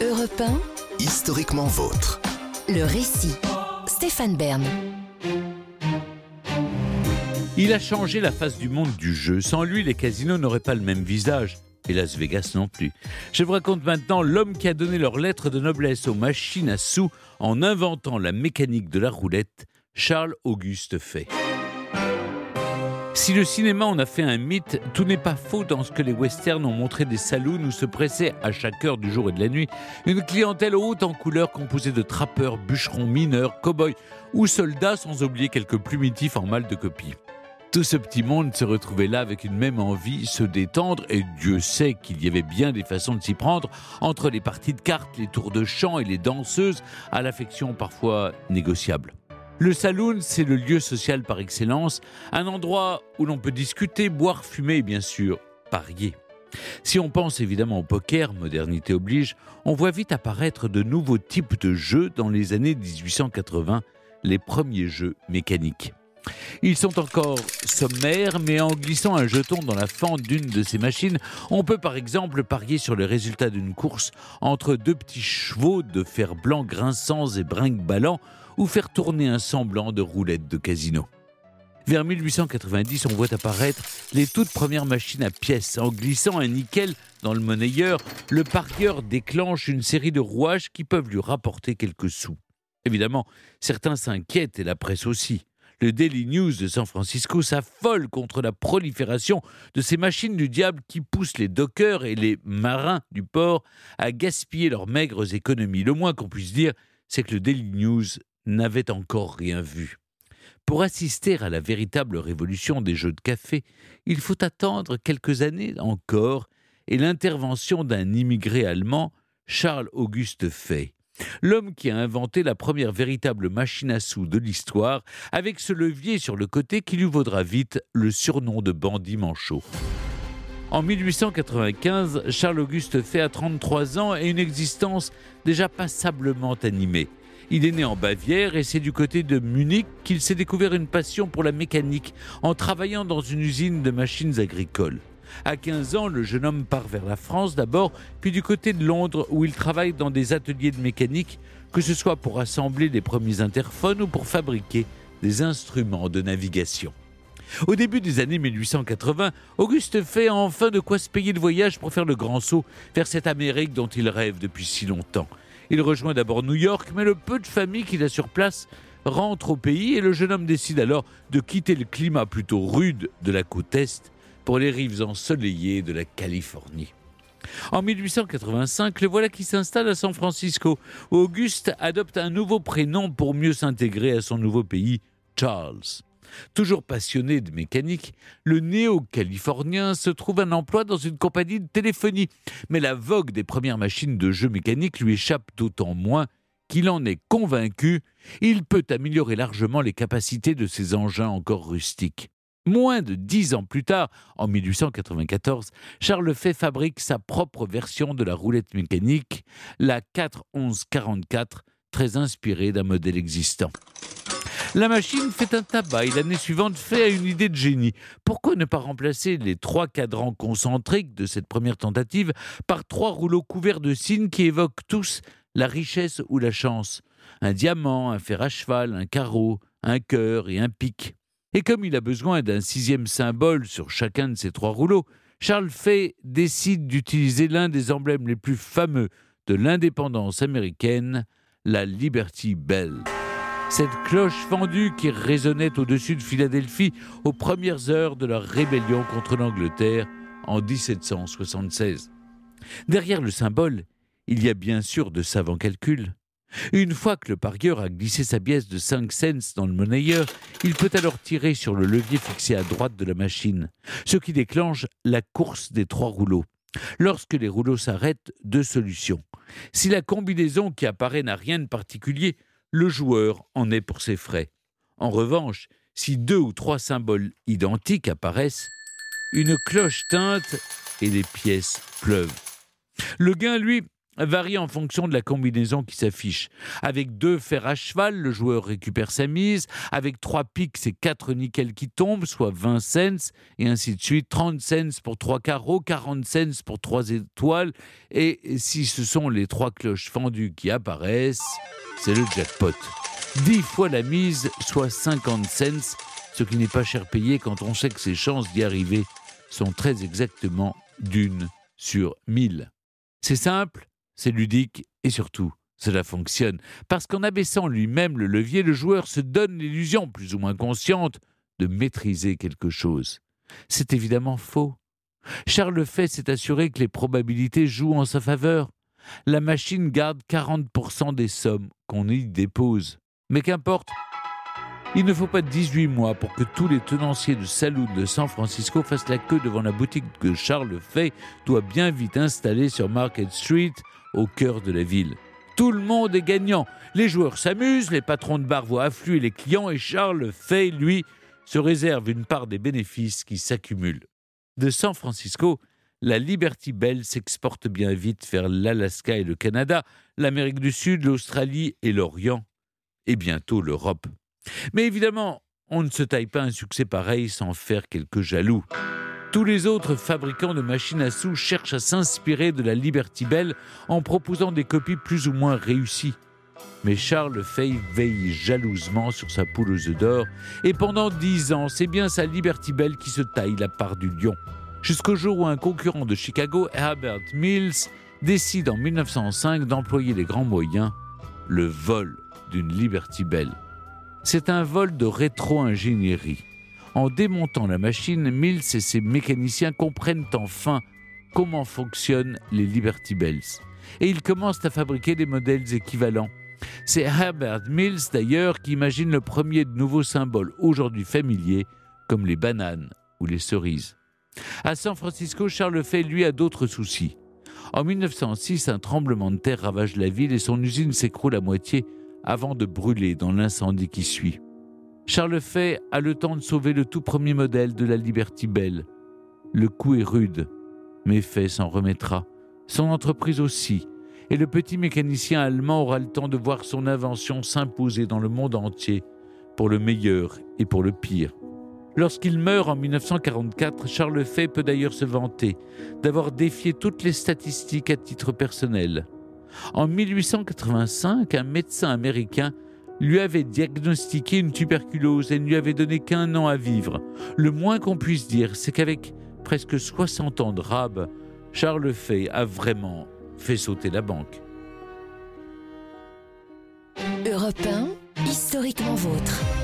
Europe 1, Historiquement vôtre. le récit. Stéphane Bern. Il a changé la face du monde du jeu. Sans lui, les casinos n'auraient pas le même visage. Et Las Vegas non plus. Je vous raconte maintenant l'homme qui a donné leur lettre de noblesse aux machines à sous en inventant la mécanique de la roulette, Charles Auguste Fay. Si le cinéma en a fait un mythe, tout n'est pas faux dans ce que les westerns ont montré des saloons où se pressait à chaque heure du jour et de la nuit une clientèle haute en couleur composée de trappeurs, bûcherons, mineurs, cow-boys ou soldats sans oublier quelques plumitifs en mal de copie. Tout ce petit monde se retrouvait là avec une même envie, se détendre, et Dieu sait qu'il y avait bien des façons de s'y prendre, entre les parties de cartes, les tours de chant et les danseuses, à l'affection parfois négociable. Le saloon, c'est le lieu social par excellence, un endroit où l'on peut discuter, boire, fumer et bien sûr parier. Si on pense évidemment au poker, modernité oblige, on voit vite apparaître de nouveaux types de jeux dans les années 1880, les premiers jeux mécaniques. Ils sont encore sommaires, mais en glissant un jeton dans la fente d'une de ces machines, on peut par exemple parier sur le résultat d'une course entre deux petits chevaux de fer blanc grinçants et brinque-ballants ou faire tourner un semblant de roulette de casino. Vers 1890, on voit apparaître les toutes premières machines à pièces. En glissant un nickel dans le monnayeur, le parieur déclenche une série de rouages qui peuvent lui rapporter quelques sous. Évidemment, certains s'inquiètent et la presse aussi. Le Daily News de San Francisco s'affole contre la prolifération de ces machines du diable qui poussent les dockers et les marins du port à gaspiller leurs maigres économies. Le moins qu'on puisse dire, c'est que le Daily News n'avait encore rien vu. Pour assister à la véritable révolution des jeux de café, il faut attendre quelques années encore et l'intervention d'un immigré allemand, Charles Auguste Fay. L'homme qui a inventé la première véritable machine à sous de l'histoire, avec ce levier sur le côté qui lui vaudra vite le surnom de bandit manchot. En 1895, Charles-Auguste Fay a 33 ans et une existence déjà passablement animée. Il est né en Bavière et c'est du côté de Munich qu'il s'est découvert une passion pour la mécanique en travaillant dans une usine de machines agricoles. À 15 ans, le jeune homme part vers la France d'abord, puis du côté de Londres où il travaille dans des ateliers de mécanique, que ce soit pour assembler les premiers interphones ou pour fabriquer des instruments de navigation. Au début des années 1880, Auguste Fay a enfin de quoi se payer le voyage pour faire le grand saut vers cette Amérique dont il rêve depuis si longtemps. Il rejoint d'abord New York, mais le peu de famille qu'il a sur place rentre au pays et le jeune homme décide alors de quitter le climat plutôt rude de la côte Est pour les rives ensoleillées de la Californie. En 1885, le voilà qui s'installe à San Francisco. Auguste adopte un nouveau prénom pour mieux s'intégrer à son nouveau pays, Charles. Toujours passionné de mécanique, le néo-californien se trouve un emploi dans une compagnie de téléphonie. Mais la vogue des premières machines de jeux mécaniques lui échappe d'autant moins qu'il en est convaincu, il peut améliorer largement les capacités de ses engins encore rustiques. Moins de dix ans plus tard, en 1894, Charles Fay fabrique sa propre version de la roulette mécanique, la 41144, très inspirée d'un modèle existant. La machine fait un tabac et l'année suivante fait a une idée de génie. Pourquoi ne pas remplacer les trois cadrans concentriques de cette première tentative par trois rouleaux couverts de signes qui évoquent tous la richesse ou la chance? Un diamant, un fer à cheval, un carreau, un cœur et un pic. Et comme il a besoin d'un sixième symbole sur chacun de ces trois rouleaux, Charles Fay décide d'utiliser l'un des emblèmes les plus fameux de l'indépendance américaine, la Liberty Bell. Cette cloche fendue qui résonnait au-dessus de Philadelphie aux premières heures de la rébellion contre l'Angleterre en 1776. Derrière le symbole, il y a bien sûr de savants calculs. Une fois que le parieur a glissé sa pièce de 5 cents dans le monnayeur, il peut alors tirer sur le levier fixé à droite de la machine, ce qui déclenche la course des trois rouleaux. Lorsque les rouleaux s'arrêtent, deux solutions. Si la combinaison qui apparaît n'a rien de particulier, le joueur en est pour ses frais. En revanche, si deux ou trois symboles identiques apparaissent, une cloche teinte et les pièces pleuvent. Le gain, lui, varie en fonction de la combinaison qui s'affiche. Avec deux fers à cheval, le joueur récupère sa mise. Avec trois piques, c'est quatre nickels qui tombent, soit 20 cents, et ainsi de suite. 30 cents pour trois carreaux, 40 cents pour trois étoiles. Et si ce sont les trois cloches fendues qui apparaissent, c'est le jackpot. 10 fois la mise, soit 50 cents, ce qui n'est pas cher payé quand on sait que ses chances d'y arriver sont très exactement d'une sur mille. C'est simple, c'est ludique et surtout, cela fonctionne. Parce qu'en abaissant lui-même le levier, le joueur se donne l'illusion, plus ou moins consciente, de maîtriser quelque chose. C'est évidemment faux. Charles Fay s'est assuré que les probabilités jouent en sa faveur. La machine garde 40% des sommes qu'on y dépose. Mais qu'importe, il ne faut pas 18 mois pour que tous les tenanciers de saloon de San Francisco fassent la queue devant la boutique que Charles Fay doit bien vite installer sur Market Street, au cœur de la ville. Tout le monde est gagnant. Les joueurs s'amusent, les patrons de bar voient affluer les clients et Charles Fay, lui, se réserve une part des bénéfices qui s'accumulent. De San Francisco, la Liberty Bell s'exporte bien vite vers l'Alaska et le Canada, l'Amérique du Sud, l'Australie et l'Orient, et bientôt l'Europe. Mais évidemment, on ne se taille pas un succès pareil sans faire quelques jaloux. Tous les autres fabricants de machines à sous cherchent à s'inspirer de la Liberty Bell en proposant des copies plus ou moins réussies. Mais Charles Fay veille jalousement sur sa poule aux œufs d'or, et pendant dix ans, c'est bien sa Liberty Bell qui se taille la part du lion. Jusqu'au jour où un concurrent de Chicago, Herbert Mills, décide en 1905 d'employer les grands moyens, le vol d'une Liberty Bell. C'est un vol de rétro-ingénierie. En démontant la machine, Mills et ses mécaniciens comprennent enfin comment fonctionnent les Liberty Bells. Et ils commencent à fabriquer des modèles équivalents. C'est Herbert Mills d'ailleurs qui imagine le premier de nouveaux symboles aujourd'hui familiers comme les bananes ou les cerises. À San Francisco, Charles Fay, lui, a d'autres soucis. En 1906, un tremblement de terre ravage la ville et son usine s'écroule à moitié avant de brûler dans l'incendie qui suit. Charles Fay a le temps de sauver le tout premier modèle de la Liberty Bell. Le coup est rude, mais Fay s'en remettra. Son entreprise aussi. Et le petit mécanicien allemand aura le temps de voir son invention s'imposer dans le monde entier, pour le meilleur et pour le pire. Lorsqu'il meurt en 1944, Charles Fay peut d'ailleurs se vanter d'avoir défié toutes les statistiques à titre personnel. En 1885, un médecin américain lui avait diagnostiqué une tuberculose et ne lui avait donné qu'un an à vivre. Le moins qu'on puisse dire, c'est qu'avec presque 60 ans de rab, Charles Fay a vraiment fait sauter la banque. Europe historiquement vôtre.